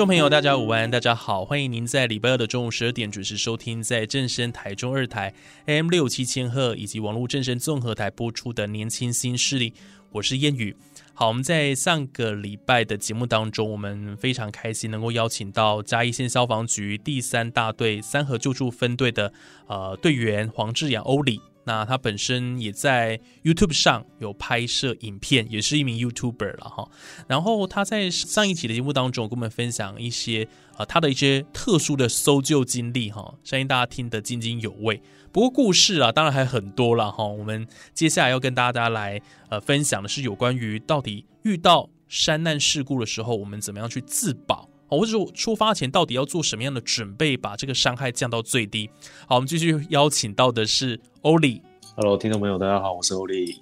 众朋友，大家午安，大家好，欢迎您在礼拜二的中午十二点准时收听，在正声台中二台 M 六七千赫以及网络正声综合台播出的《年轻新势力》，我是燕雨。好，我们在上个礼拜的节目当中，我们非常开心能够邀请到嘉义县消防局第三大队三河救助分队的呃队员黄志阳欧里。那他本身也在 YouTube 上有拍摄影片，也是一名 YouTuber 了哈。然后他在上一期的节目当中跟我们分享一些呃他的一些特殊的搜救经历哈，相信大家听得津津有味。不过故事啊，当然还很多了哈。我们接下来要跟大家来呃分享的是有关于到底遇到山难事故的时候，我们怎么样去自保。或者说出发前到底要做什么样的准备，把这个伤害降到最低？好，我们继续邀请到的是欧里。Hello，听众朋友，大家好，我是欧里。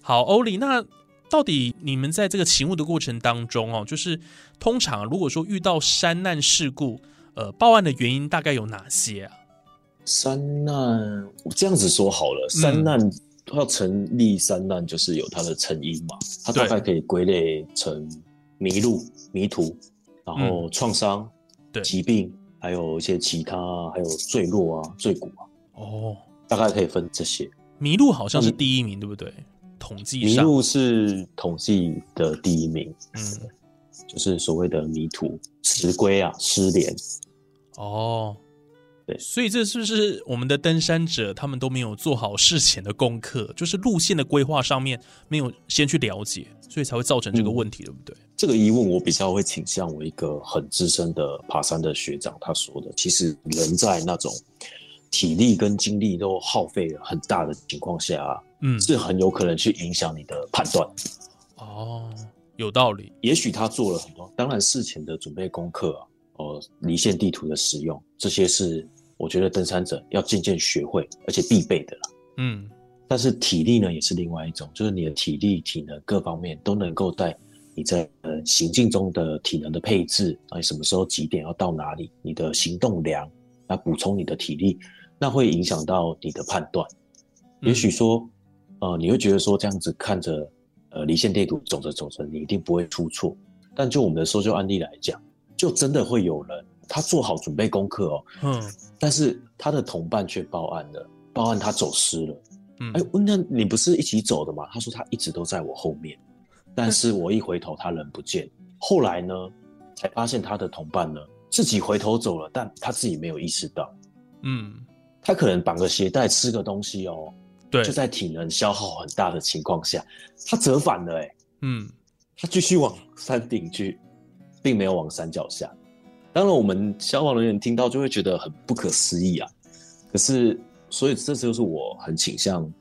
好，欧里，那到底你们在这个勤务的过程当中哦，就是通常如果说遇到山难事故，呃，报案的原因大概有哪些啊？山难，我这样子说好了，山难要成立，山难就是有它的成因嘛，它大概可以归类成迷路、迷途。然后创伤、对疾病，还有一些其他，还有坠落啊、坠骨啊，哦，大概可以分这些。迷路好像是第一名，对不对？统计迷路是统计的第一名，嗯，就是所谓的迷途、迟归啊、失联。哦，对，所以这是不是我们的登山者他们都没有做好事前的功课，就是路线的规划上面没有先去了解，所以才会造成这个问题，对不对？这个疑问我比较会倾向我一个很资深的爬山的学长他说的，其实人在那种体力跟精力都耗费了很大的情况下，嗯，是很有可能去影响你的判断。哦，有道理。也许他做了很多，当然事前的准备功课啊，哦，离线地图的使用，这些是我觉得登山者要渐渐学会而且必备的了。嗯，但是体力呢，也是另外一种，就是你的体力、体能各方面都能够在你在呃行进中的体能的配置啊，你什么时候几点要到哪里，你的行动量来补充你的体力，那会影响到你的判断。也许说，呃，你会觉得说这样子看着呃离线地图走着走着，你一定不会出错。但就我们的搜救案例来讲，就真的会有人他做好准备功课哦，嗯，但是他的同伴却报案了，报案他走失了。嗯哎，那你不是一起走的吗？他说他一直都在我后面，但是我一回头他人不见。后来呢，才发现他的同伴呢自己回头走了，但他自己没有意识到，嗯，他可能绑个鞋带吃个东西哦，对，就在体能消耗很大的情况下，他折返了，哎，嗯他继续往山顶去，并没有往山脚下。当然，我们消防人员听到就会觉得很不可思议啊。可是，所以这就是我很倾向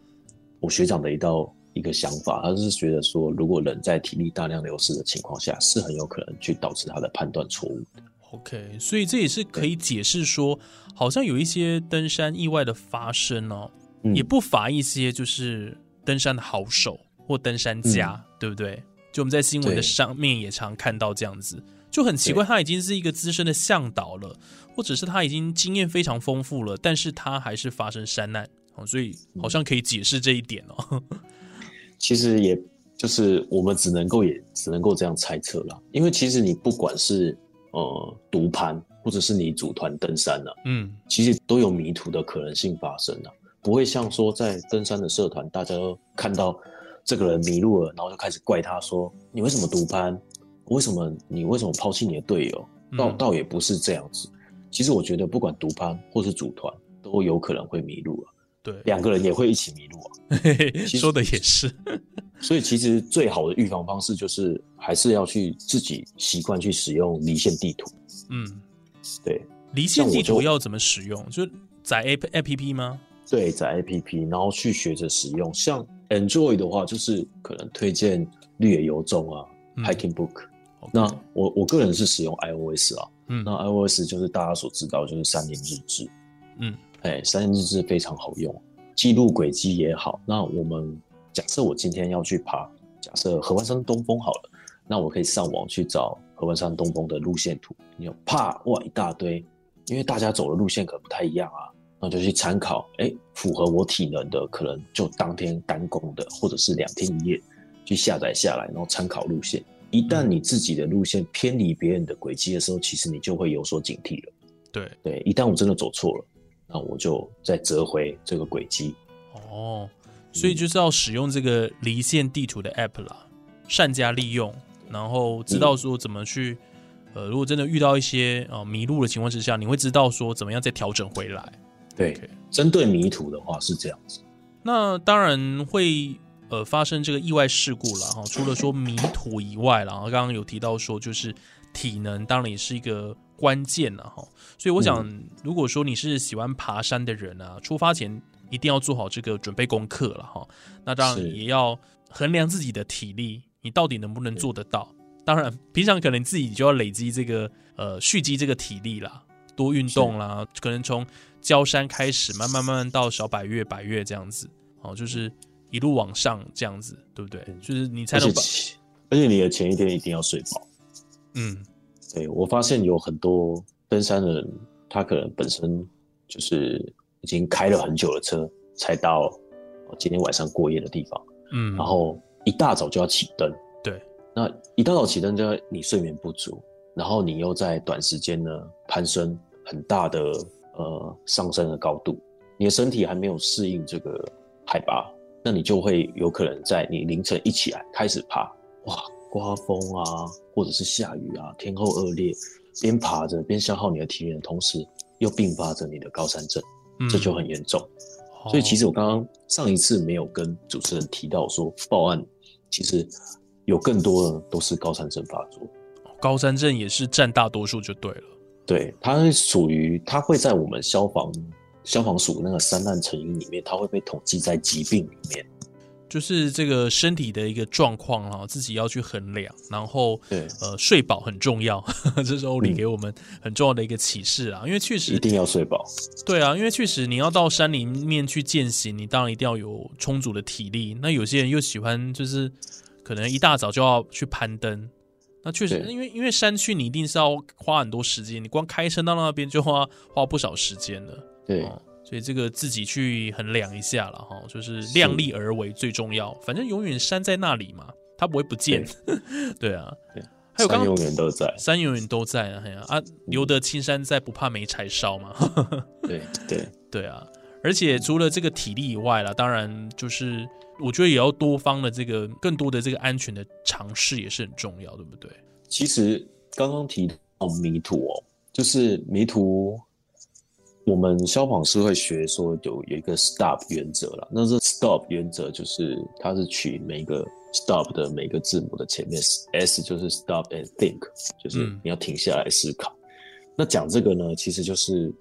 我学长的一道一个想法，他就是觉得说，如果人在体力大量流失的情况下，是很有可能去导致他的判断错误的。，OK，所以这也是可以解释说，好像有一些登山意外的发生哦，嗯也不乏一些就是登山的好手或登山家，对不对？就我们在新闻的上面也常看到这样子，就很奇怪，他已经是一个资深的向导了，或者是他已经经验非常丰富了，但是他还是发生山难哦，所以好像可以解释这一点哦。其实也就是我们只能够也只能够这样猜测啦，因为其实你不管是呃独攀，或者是你组团登山呢、嗯。其实都有迷途的可能性发生啊，不会像说在登山的社团，大家都看到这个人迷路了，然后就开始怪他说你为什么独攀，为什么你为什么抛弃你的队友？倒嗯倒也不是这样子。其实我觉得不管独攀或是组团，都有可能会迷路啊。对，两个人也会一起迷路啊。实说的也是。所以其实最好的预防方式就是还是要去自己习惯去使用离线地图。嗯，对，离线地图要怎么使用？就载 A A P P 吗？对，在 APP，然后去学着使用。像 Android 的话，就是可能推荐绿野游踪啊、嗯 Hiking Book。那我我个人是使用 iOS 啊，嗯那 iOS 就是大家所知道就是三年日志，嗯，哎，三年日志非常好用，记录轨迹也好。那我们假设我今天要去爬，假设合欢山东峰好了，那我可以上网去找合欢山东峰的路线图，你就啪哇一大堆，因为大家走的路线可能不太一样啊，那就去参考，哎，符合我体能的，可能就当天单攻的，或者是两天一夜去下载下来，然后参考路线。一旦你自己的路线偏离别人的轨迹的时候，其实你就会有所警惕了。对，对，一旦我真的走错了，那我就再折回这个轨迹。哦，所以就是要使用这个离线地图的 App 啦，善加利用，然后知道说怎么去，呃，如果真的遇到一些呃迷路的情况之下，你会知道说怎么样再调整回来。对针对迷途的话是这样子。那当然会呃发生这个意外事故了哈。除了说迷途以外了，然后刚刚有提到说就是体能当然也是一个关键了哈。所以我想，如果说你是喜欢爬山的人啊，出发前一定要做好这个准备功课了哈。那当然也要衡量自己的体力，你到底能不能做得到。当然，平常可能自己就要累积这个呃蓄积这个体力啦，多运动啦，可能从焦山开始，慢慢慢慢到小百越、百越这样子，哦，就是一路往上这样子，对不对？就是你才能把前而且你的前一天一定要睡饱。嗯对我发现有很多登山的人，他可能本身就是已经开了很久的车，才到哦今天晚上过夜的地方，嗯，然后一大早就要起灯。对，那一大早起灯，就要你睡眠不足，然后你又在短时间呢攀升很大的呃上升的高度，你的身体还没有适应这个海拔，那你就会有可能在你凌晨一起来开始爬，哇，刮风啊，或者是下雨啊，天候恶劣，边爬着边消耗你的体力的同时，又并发着你的高山症，嗯这就很严重。哦所以其实我刚刚上一次没有跟主持人提到说，报案其实有更多的都是高山症发作。高山症也是占大多数就对了。对，它是属于它会在我们消防消防署那个三难成因里面，它会被统计在疾病里面。就是这个身体的一个状况哈，自己要去衡量，然后对呃睡饱很重要，这是欧里嗯给我们很重要的一个启示啊，因为确实一定要睡饱。对啊，因为确实你要到山里面去践行，你当然一定要有充足的体力。那有些人又喜欢就是可能一大早就要去攀登，那确实因为因为山区你一定是要花很多时间，你光开车到那边就花花不少时间了。对，哦，所以这个自己去衡量一下了哈，就是量力而为最重要。反正永远山在那里嘛，它不会不见。对 啊，对还有刚永远都在。山永远都在啊，哎呀啊，留得青山在，不怕没柴烧嘛。对 对对啊，而且除了这个体力以外啦，当然就是我觉得也要多方的这个更多的这个安全的尝试也是很重要，对不对？其实刚刚提到迷途哦，就是迷途，我们消防是会学说有有一个 stop 原则啦。那这 stop 原则就是它是取每一个 stop 的每个字母的前面，S 就是 stop and think，就是嗯你要停下来思考。那讲这个呢，其实就是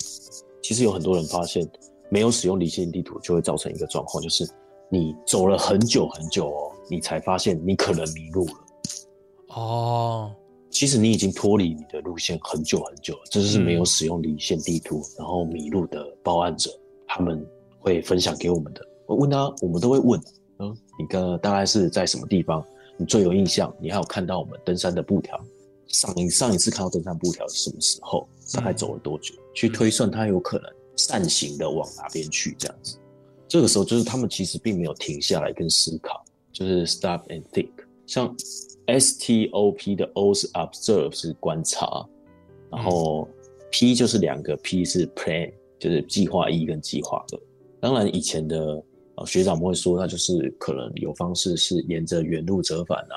其实有很多人发现没有使用离线地图，就会造成一个状况，就是你走了很久很久哦，你才发现你可能迷路了。哦，其实你已经脱离你的路线很久很久了，这就是没有嗯使用离线地图、然后迷路的报案者，他们会分享给我们的。我问他，我们都会问，嗯，你刚刚大概是在什么地方？你最有印象？你还有看到我们登山的布条？上一上一次看到登山布条是什么时候？大概走了多久？去推算他有可能扇形的往哪边去，这样子。这个时候就是他们其实并没有停下来跟思考，就是 stop and think。像 S T O P 的 O 是 observe 是观察，然后 P 就是两个 P 是 plan，就是计划一跟计划二。当然以前的呃学长们会说，那就是可能有方式是沿着原路折返啊，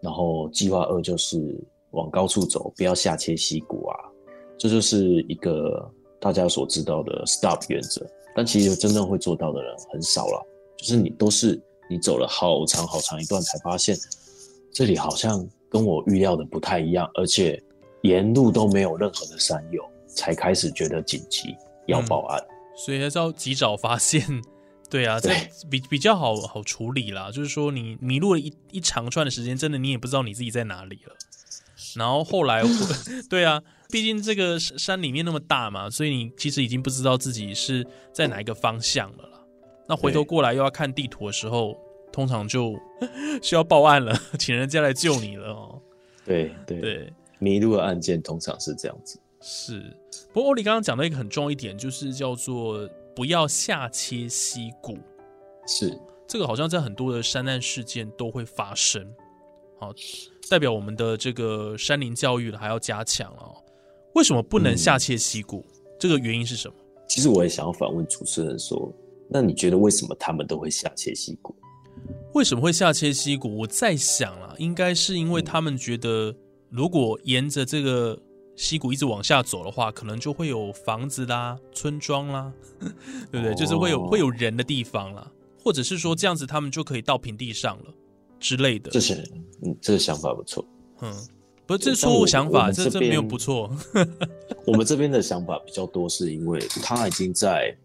然后计划二就是往高处走，不要下切溪谷啊，这就是一个大家所知道的 stop 原则。但其实真正会做到的人很少了，就是你都是你走了好长好长一段才发现，这里好像跟我预料的不太一样，而且沿路都没有任何的山友，才开始觉得紧急要报案。所以还是要及早发现。对啊，这对比比较好好处理啦。就是说，你迷路了一一长串的时间，真的你也不知道你自己在哪里了。然后后来，对啊，毕竟这个山山里面那么大嘛，所以你其实已经不知道自己是在哪一个方向了啦。那回头过来又要看地图的时候，通常就 需要报案了，请人家来救你了哦。对对对，迷路的案件通常是这样子。是。不过欧里刚刚讲到一个很重要一点，就是叫做不要下切溪谷。是，这个好像在很多的山难事件都会发生，好，代表我们的这个山林教育还要加强哦。为什么不能下切溪谷？这个原因是什么？其实我也想要反问主持人说，那你觉得为什么他们都会下切溪谷？为什么会下切溪谷？我在想啊，应该是因为他们觉得，如果沿着这个溪谷一直往下走的话，可能就会有房子啦、村庄啦，对不对？哦就是会有会有人的地方啦，或者是说这样子他们就可以到平地上了之类的这。些，嗯，这个想法不错。嗯，不是这是错误想法，这这这没有不错。我们这边的想法比较多，是因为他已经在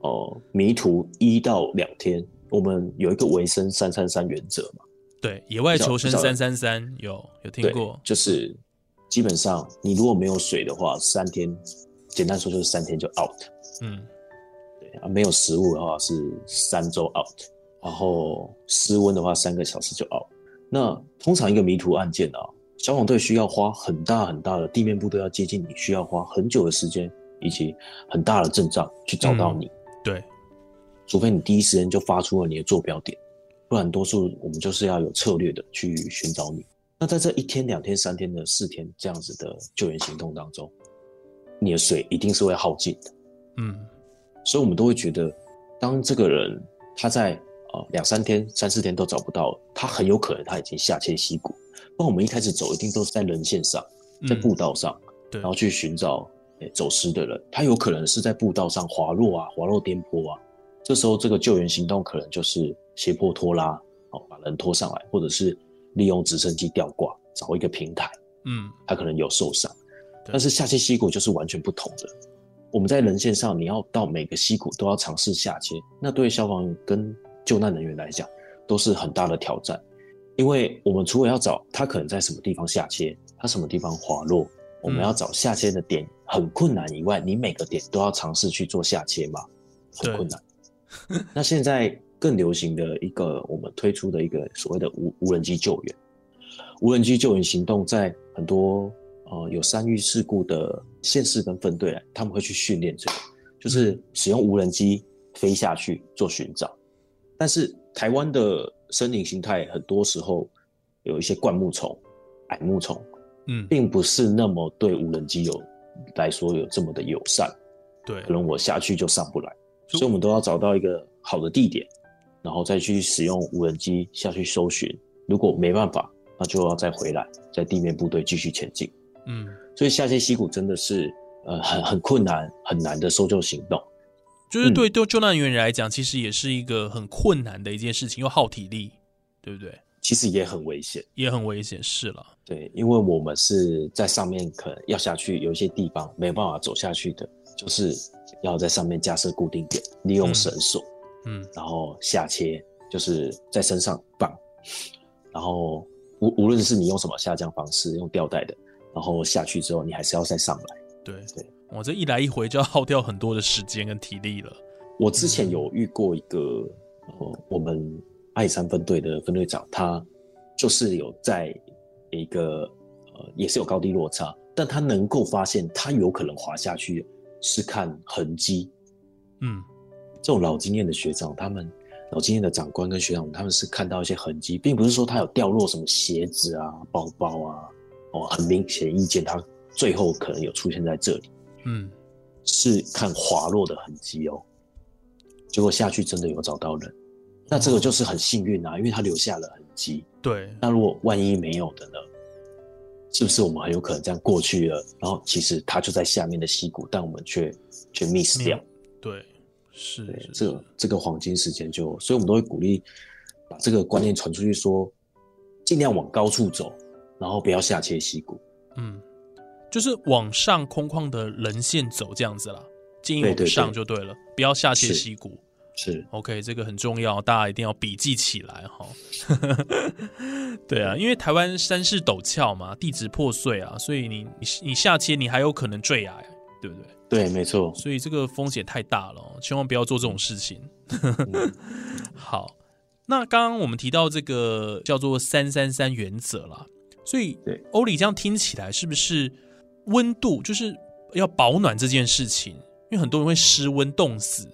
哦迷途一到两天，我们有一个维生三三三原则嘛，对，野外求生三三三有有听过，，就是基本上你如果没有水的话，三天，简单说就是三天就 out，嗯。对啊，没有食物的话是三周 out，然后失温的话三个小时就 out。那通常一个迷途案件啊，消防队需要花很大很大的地面部队要接近你，需要花很久的时间以及很大的阵仗去找到你，对，除非你第一时间就发出了你的坐标点，不然多数我们就是要有策略的去寻找你。那在这一天、两天、三天的四天这样子的救援行动当中，你的水一定是会耗尽的。嗯所以我们都会觉得，当这个人他在呃两三天、三四天都找不到，他很有可能他已经下切溪谷。那我们一开始走一定都是在人线上，在嗯步道上，对然后去寻找诶走失的人。他有可能是在步道上滑落啊，滑落颠簸啊。这时候这个救援行动可能就是斜坡拖拉，哦，把人拖上来，或者是利用直升机吊挂找一个平台。嗯他可能有受伤，但是下切溪谷就是完全不同的。我们在人线上，你要到每个溪谷都要尝试下切，那对消防员跟救难人员来讲都是很大的挑战，因为我们除了要找他可能在什么地方下切，他什么地方滑落，我们要找下切的点很困难以外，你每个点都要尝试去做下切嘛，很困难。那现在更流行的一个我们推出的一个所谓的无无人机救援，无人机救援行动在很多呃有山域事故的县市跟分队，他们会去训练这个，就是使用无人机飞下去做寻找。但是台湾的森林形态很多时候有一些灌木丛、矮木丛，嗯，并不是那么对无人机有来说有这么的友善，对。可，能我下去就上不来，就所以我们都要找到一个好的地点，然后再去使用无人机下去搜寻。如果没办法，那就要再回来，在地面部队继续前进。嗯，所以下切溪谷真的是呃很很困难很难的搜救行动。就是对对救难人员来讲，其实也是一个很困难的一件事情，又耗体力，对不对？其实也很危险，也很危险，是了，对，因为我们是在上面，可能要下去，有一些地方没有办法走下去的，就是要在上面架设固定点，利用绳索，嗯。然后下切，就是在身上绑，然后无无论是你用什么下降方式，用吊带的，然后下去之后，你还是要再上来。对。对，我这一来一回就要耗掉很多的时间跟体力了，我之前有遇过一个，呃，我们阿里山分队的分队长，他就是有在一个呃，也是有高低落差，但他能够发现他有可能滑下去是看痕迹。嗯这种老经验的学长，他们老经验的长官跟学长，他们是看到一些痕迹，并不是说他有掉落什么鞋子啊、包包啊，哦，很明显意见他最后可能有出现在这里。嗯，是看滑落的痕迹哦。结果下去真的有找到人，那这个就是很幸运啊，因为他留下了痕迹。对，那如果万一没有的呢？是不是我们很有可能这样过去了？然后其实它就在下面的溪谷，但我们却却 miss 掉。对，是这个这个黄金时间就，所以我们都会鼓励把这个观念传出去说，尽量往高处走，然后不要下切溪谷。嗯，就是往上空旷的人线走这样子啦，建议往上就对了，不要下切是溪谷。是，OK，这个很重要，大家一定要笔记起来哈。对啊，因为台湾山势陡峭嘛，地质破碎啊，所以你你你下切你还有可能坠崖，对不对？对，没错。所以这个风险太大了哦，千万不要做这种事情。嗯 好，那刚刚我们提到这个叫做三三三原则啦，所以对欧里这样听起来是不是温度就是要保暖这件事情？因为很多人会失温冻死，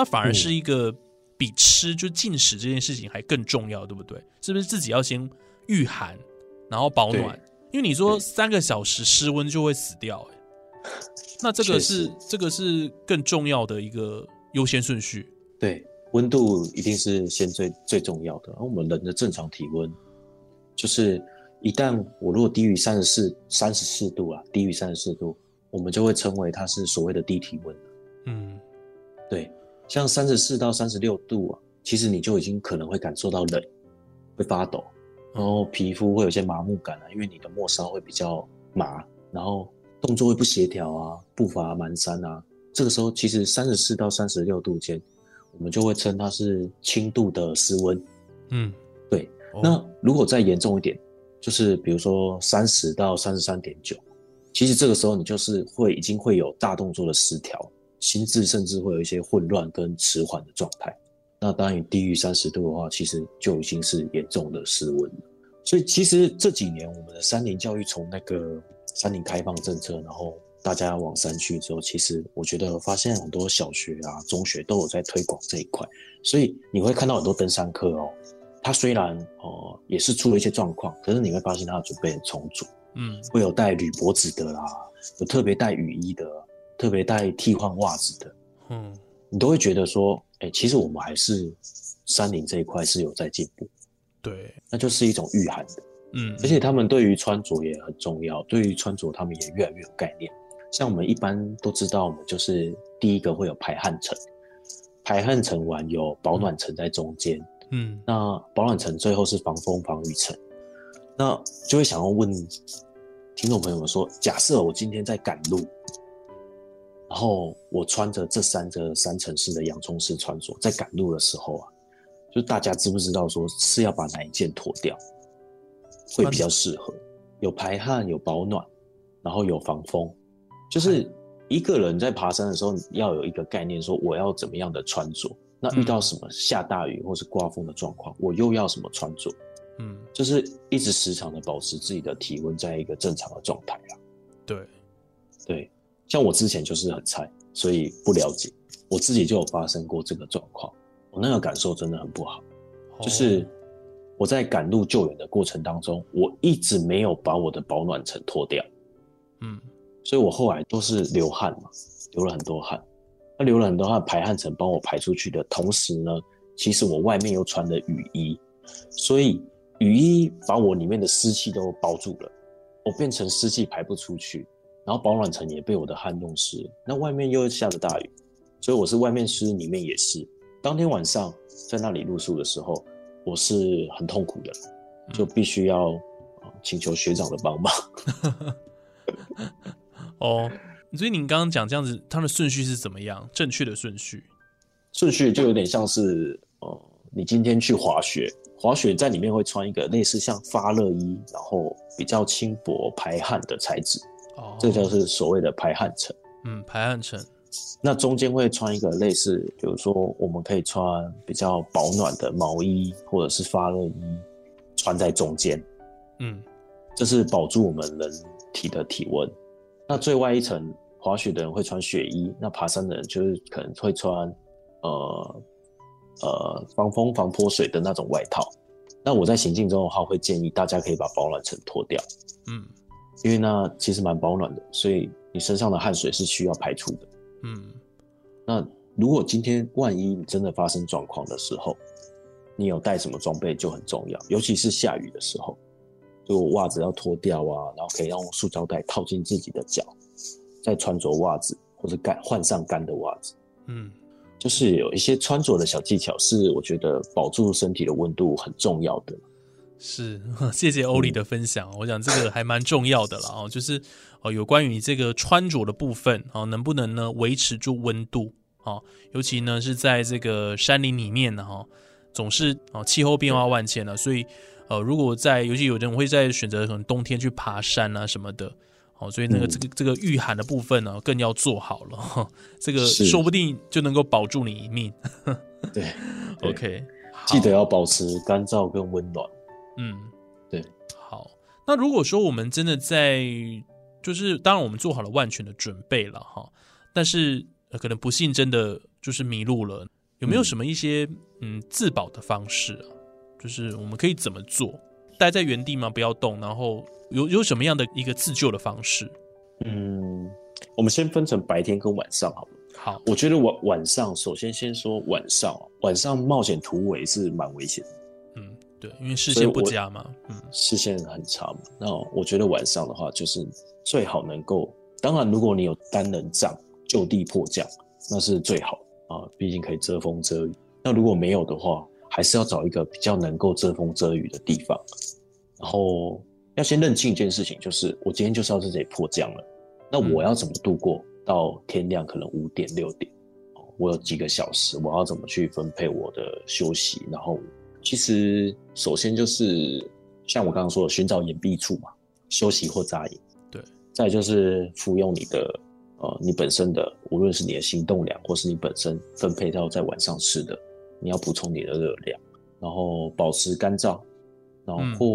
它反而嗯是一个比吃就进食这件事情还更重要，对不对？是不是自己要先御寒，然后保暖？因为你说三个小时失温就会死掉、欸，那这个是这个是更重要的一个优先顺序。对，温度一定是先最最重要的。而我们人的正常体温，就是一旦我如果低于三十四三十四度啊，低于三十四度，我们就会称为它是所谓的低体温。嗯对，像三十四到三十六度啊，其实你就已经可能会感受到冷，会发抖，然后皮肤会有些麻木感啊，因为你的末梢会比较麻，然后动作会不协调啊，步伐蹒跚啊。这个时候，其实三十四到三十六度间，我们就会称它是轻度的失温。嗯，对，哦那如果再严重一点，就是比如说三十到三十三点九，其实这个时候你就是会已经会有大动作的失调，心智甚至会有一些混乱跟迟缓的状态。那当然，你低于三十度的话，其实就已经是严重的失温了。所以其实这几年我们的山林教育从那个山林开放政策，然后大家往山区之后，其实我觉得发现很多小学啊、中学都有在推广这一块，所以你会看到很多登山客哦，他虽然哦、呃也是出了一些状况，可是你会发现他的准备很充足，嗯会有带铝箔纸的啦，有特别带雨衣的，特别带替换袜子的，嗯你都会觉得说，哎、其实我们还是山林这一块是有在进步，对，那就是一种御寒的。嗯，而且他们对于穿着也很重要，对于穿着他们也越来越有概念。像我们一般都知道，我们就是第一个会有排汗层，排汗层完有保暖层在中间，嗯那保暖层最后是防风防雨层。那就会想要问听众朋友们说，假设我今天在赶路，然后我穿着这三个三层式的洋葱式穿着，在赶路的时候啊，就大家知不知道说是要把哪一件脱掉，会比较适合？有排汗，有保暖，然后有防风，就是一个人在爬山的时候，要有一个概念，说我要怎么样的穿着。那遇到什么下大雨或是刮风的状况，我又要什么穿着？嗯，就是一直时常的保持自己的体温在一个正常的状态啊。对，对，像我之前就是很菜，所以不了解，我自己就有发生过这个状况，我那个感受真的很不好。就是我在赶路救援的过程当中，我一直没有把我的保暖层脱掉，嗯所以我后来都是流汗嘛，流了很多汗。那流了很多汗，排汗层帮我排出去的同时呢，其实我外面又穿了雨衣，所以雨衣把我里面的湿气都包住了，我变成湿气排不出去，然后保暖层也被我的汗弄湿，那外面又下着大雨，所以我是外面湿，里面也是。当天晚上在那里露宿的时候，我是很痛苦的，就必须要呃请求学长的帮忙。哦，所以你刚刚讲这样子，它的顺序是怎么样？正确的顺序？顺序就有点像是，呃，你今天去滑雪，滑雪在里面会穿一个类似像发热衣，然后比较轻薄排汗的材质，哦，这就是所谓的排汗层。嗯排汗层，那中间会穿一个类似，比如说我们可以穿比较保暖的毛衣或者是发热衣，穿在中间，嗯这是保住我们人体的体温。那最外一层滑雪的人会穿雪衣，那爬山的人就是可能会穿呃呃防风防泼水的那种外套。那我在行进中的话，会建议大家可以把保暖层脱掉，嗯因为那其实蛮保暖的，所以你身上的汗水是需要排出的。嗯那如果今天万一你真的发生状况的时候，你有带什么装备就很重要，尤其是下雨的时候，就袜子要脱掉啊，然后可以用塑胶袋套进自己的脚，再穿着袜子或者干换上干的袜子。嗯，就是有一些穿着的小技巧，是我觉得保住身体的温度很重要的。是，谢谢欧里的分享。我想这个还蛮重要的了哦，就是哦，有关于这个穿着的部分哦，能不能呢维持住温度哦？尤其呢是在这个山林里面呢哈，总是哦气候变化万千了，所以呃，如果在尤其有人会在选择可能冬天去爬山啊什么的哦，所以那个这个这个御寒的部分呢更要做好了，这个说不定就能够保住你一命。对，OK，记得要保持干燥跟温暖。嗯，对，好。那如果说我们真的在，就是当然我们做好了万全的准备了哈，但是可能不幸真的就是迷路了，有没有什么一些嗯自保的方式啊？就是我们可以怎么做？待在原地吗？不要动？然后有有什么样的一个自救的方式？嗯，我们先分成白天跟晚上好了。好，我觉得晚晚上首先先说晚上，晚上冒险突围是蛮危险的。嗯。对，因为视线不佳嘛，嗯，视线很差嘛。那我觉得晚上的话，就是最好能够，当然如果你有单人帐就地迫降，那是最好啊，毕竟可以遮风遮雨。那如果没有的话，还是要找一个比较能够遮风遮雨的地方。然后要先认清一件事情，就是我今天就是要在这里迫降了，那我要怎么度过到天亮？可能五点六点，我有几个小时，我要怎么去分配我的休息？然后。其实，首先就是像我刚刚说的，寻找隐蔽处嘛，休息或扎营。对。再就是服用你的呃，你本身的，无论是你的行动量，或是你本身分配到在晚上吃的，你要补充你的热量，然后保持干燥。然后，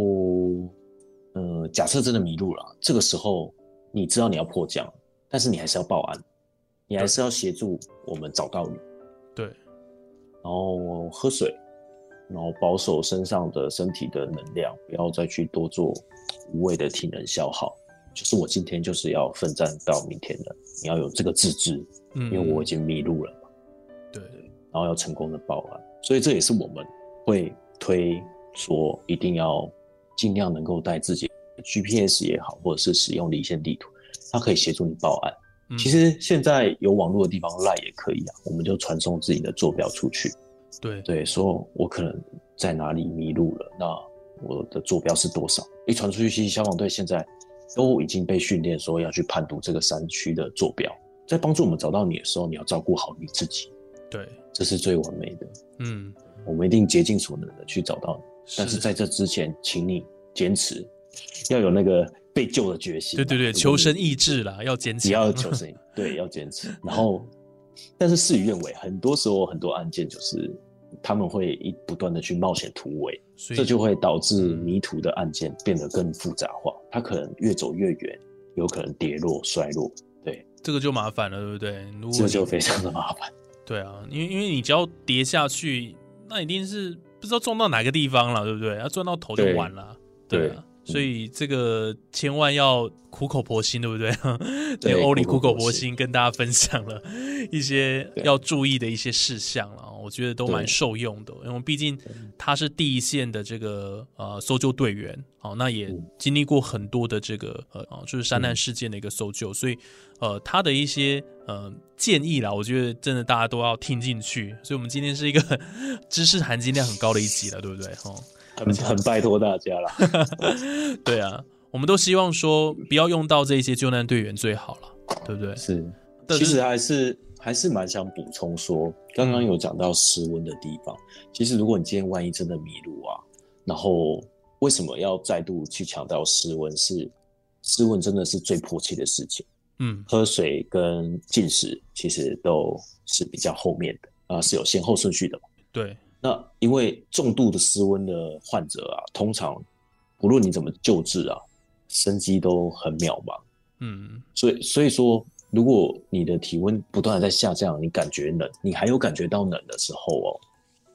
呃，假设真的迷路了，这个时候你知道你要迫降，但是你还是要报案，你还是要协助我们找到你。对。然后喝水。然后保守身上的身体的能量，不要再去多做无谓的体能消耗。就是我今天就是要奋战到明天的，你要有这个自制，嗯，因为我已经迷路了嘛。对，然后要成功的报案，所以这也是我们会推说一定要尽量能够带自己 GPS 也好，或者是使用离线地图，它可以协助你报案。其实现在有网络的地方赖也可以啊，我们就传送自己的坐标出去。对对，说我可能在哪里迷路了，那我的坐标是多少？一传出去，其实消防队现在都已经被训练说要去判读这个山区的坐标，在帮助我们找到你的时候，你要照顾好你自己。对，这是最完美的。嗯，我们一定竭尽所能的去找到你，但是在这之前，请你坚持，要有那个被救的决心。对对对，求生意志啦，要坚持。要求生，对，要坚持。然后，但是事与愿违，很多时候很多案件就是。他们会一不断的去冒险突围，这就会导致迷途的案件变得更复杂化。他可能越走越远，有可能跌落衰落。对，这个就麻烦了，对不对？这就非常的麻烦。对啊，因为因为你只要跌下去，那一定是不知道撞到哪个地方了，对不对？要撞到头就完了。对啊。所以这个千万要苦口婆心，对不对？对，欧里苦口婆心跟大家分享了一些要注意的一些事项了，我觉得都蛮受用的。因为毕竟他是第一线的这个呃搜救队员，哦，那也经历过很多的这个呃就是山难事件的一个搜救，所以呃他的一些呃建议啦，我觉得真的大家都要听进去。所以我们今天是一个 知识含金量很高的一集了，对不对？哦。很很拜托大家了，对啊，我们都希望说不要用到这些救难队员最好了，对不对？是，其实还是还是蛮想补充说，刚刚有讲到失温的地方，其实如果你今天万一真的迷路啊，然后为什么要再度去强调失温？是失温真的是最迫切的事情。嗯，喝水跟进食其实都是比较后面的啊，是有先后顺序的嘛？对。那因为重度的失温的患者啊，通常不论你怎么救治啊，生机都很渺茫。嗯，所以所以说，如果你的体温不断的在下降，你感觉冷，你还有感觉到冷的时候哦，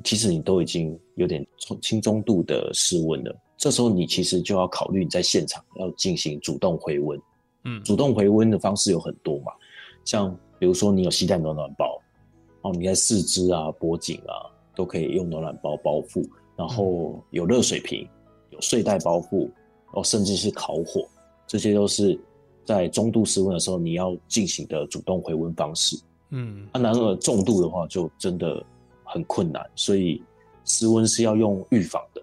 其实你都已经有点中轻中度的失温了。这时候你其实就要考虑你在现场要进行主动回温。嗯，主动回温的方式有很多嘛，像比如说你有携带暖暖包，哦，你在四肢啊、脖颈啊。都可以用暖暖包包覆，然后有热水瓶，有睡袋包覆，哦，甚至是烤火，这些都是在中度室温的时候你要进行的主动回温方式。嗯啊，然而重度的话就真的很困难，所以室温是要用预防的，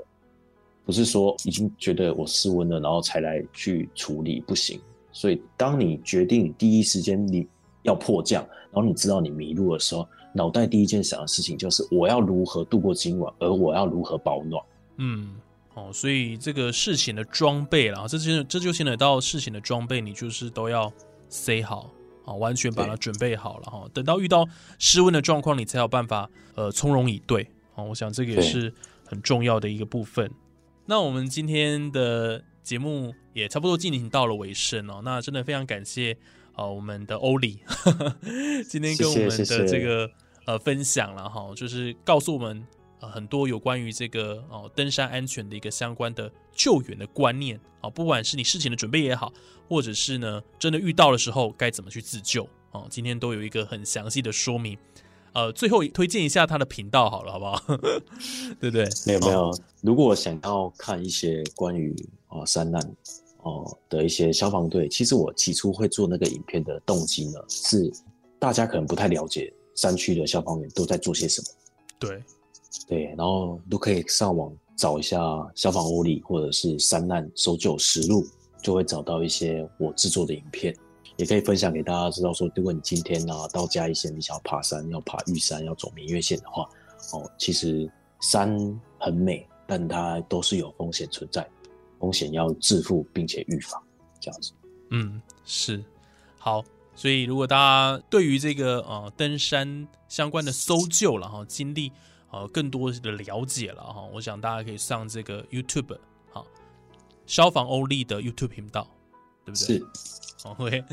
不是说已经觉得我室温了，然后才来去处理，不行。所以当你决定第一时间你要迫降，然后你知道你迷路的时候，脑袋第一件想的事情就是我要如何度过今晚，而我要如何保暖。嗯，哦，所以这个事情的装备啦，这就这就牵扯到事情的装备，你就是都要塞好啊，完全把它准备好了哈。等到遇到失温的状况，你才有办法呃从容以对啊。我想这个也是很重要的一个部分。那我们今天的节目也差不多进行到了尾声哦。那真的非常感谢呃我们的欧里 今天跟我们的这个呃分享了哈，就是告诉我们呃很多有关于这个哦登山安全的一个相关的救援的观念啊，不管是你事情的准备也好，或者是呢真的遇到的时候该怎么去自救哦，今天都有一个很详细的说明。呃，最后推荐一下他的频道好了，好不好？对不对？没有没有，如果想要看一些关于哦山难哦的一些消防队，其实我起初会做那个影片的动机呢，是大家可能不太了解山区的消防员都在做些什么。对，对，然后都可以上网找一下消防屋里或者是山难搜救实录，就会找到一些我制作的影片，也可以分享给大家知道说，如果你今天呢、到嘉义县，你想要爬山，要爬玉山，要走明月线的话，哦，其实山很美，但它都是有风险存在，风险要自负并且预防，这样子。嗯，是好。所以，如果大家对于这个呃登山相关的搜救了哈，经历呃更多的了解了哈，我想大家可以上这个 YouTube 好消防欧力的 YouTube 频道，对不对？是，OK，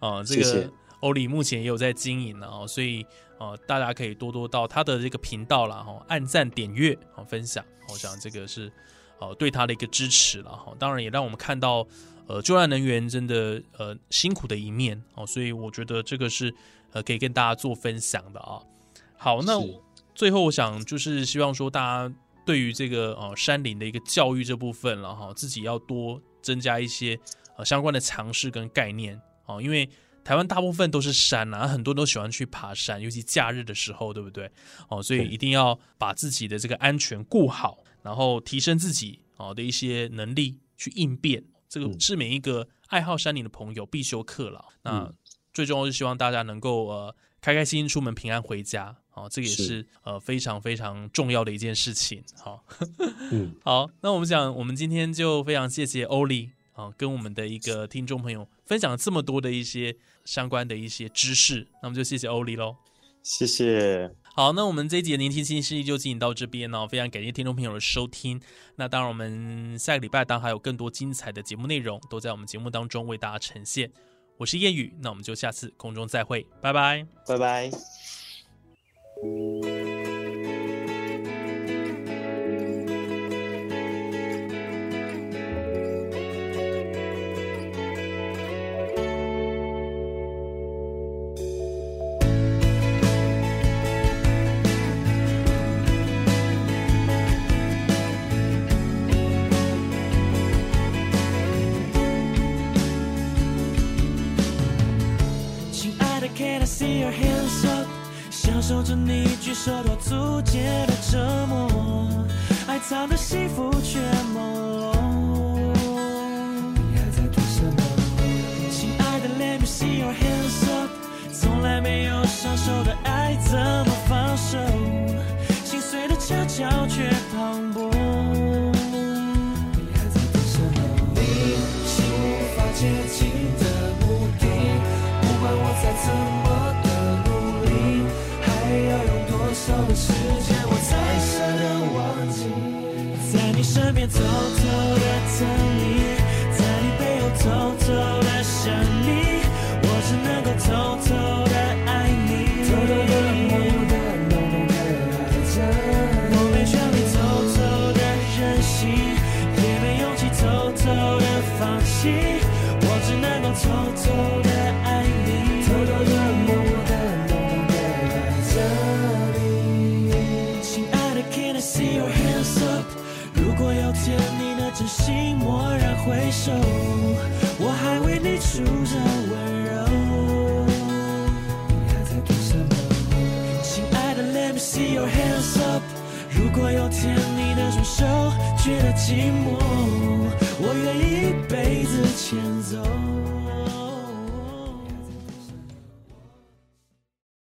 啊，这个欧力目前也有在经营了哦，所以呃，大家可以多多到他的这个频道啦，哈，按赞、点阅、啊分享，我想这个是呃对他的一个支持了哈。当然也让我们看到呃救援人员真的呃辛苦的一面哦，所以我觉得这个是呃可以跟大家做分享的啊。好，那最后我想就是希望说大家对于这个呃山林的一个教育这部分了哈，自己要多增加一些呃相关的常识跟概念哦，因为台湾大部分都是山啊，很多人都喜欢去爬山，尤其假日的时候，对不对？哦，所以一定要把自己的这个安全顾好，然后提升自己哦的一些能力去应变，这个嗯是每一个爱好山林的朋友必修课了。那嗯最重要是希望大家能够呃开开心心出门，平安回家。哦，这个也是是呃非常非常重要的一件事情。好、嗯，好，那我们讲，我们今天就非常谢谢欧丽啊，跟我们的一个听众朋友分享了这么多的一些相关的一些知识，那么就谢谢欧丽喽。谢谢，好，那我们这一集的年轻新势力就进行到这边哦，非常感谢听众朋友的收听。那当然，我们下个礼拜当还有更多精彩的节目内容都在我们节目当中为大家呈现。我是谚语，那我们就下次空中再会，拜拜。拜拜。着你举手投足间的折磨，爱藏的幸福却朦胧。你还在等什么？亲爱的，Let me see your hands up。从来没有享受的爱怎么放手？心碎的悄悄却磅礴。你还在等什么？你是无法接近的目的。不管我再怎偷偷的等你，在你背后偷偷的想你，我只能够偷偷的爱你，偷偷的、默默的、浓浓的爱着我没权利偷偷的任性，也没勇气偷偷的放弃，我只能够偷偷回首，我还为你出着温柔。你还在等什么？亲爱的，Let me see your hands up。如果有天你的双手觉得寂寞，我愿意一辈子牵走。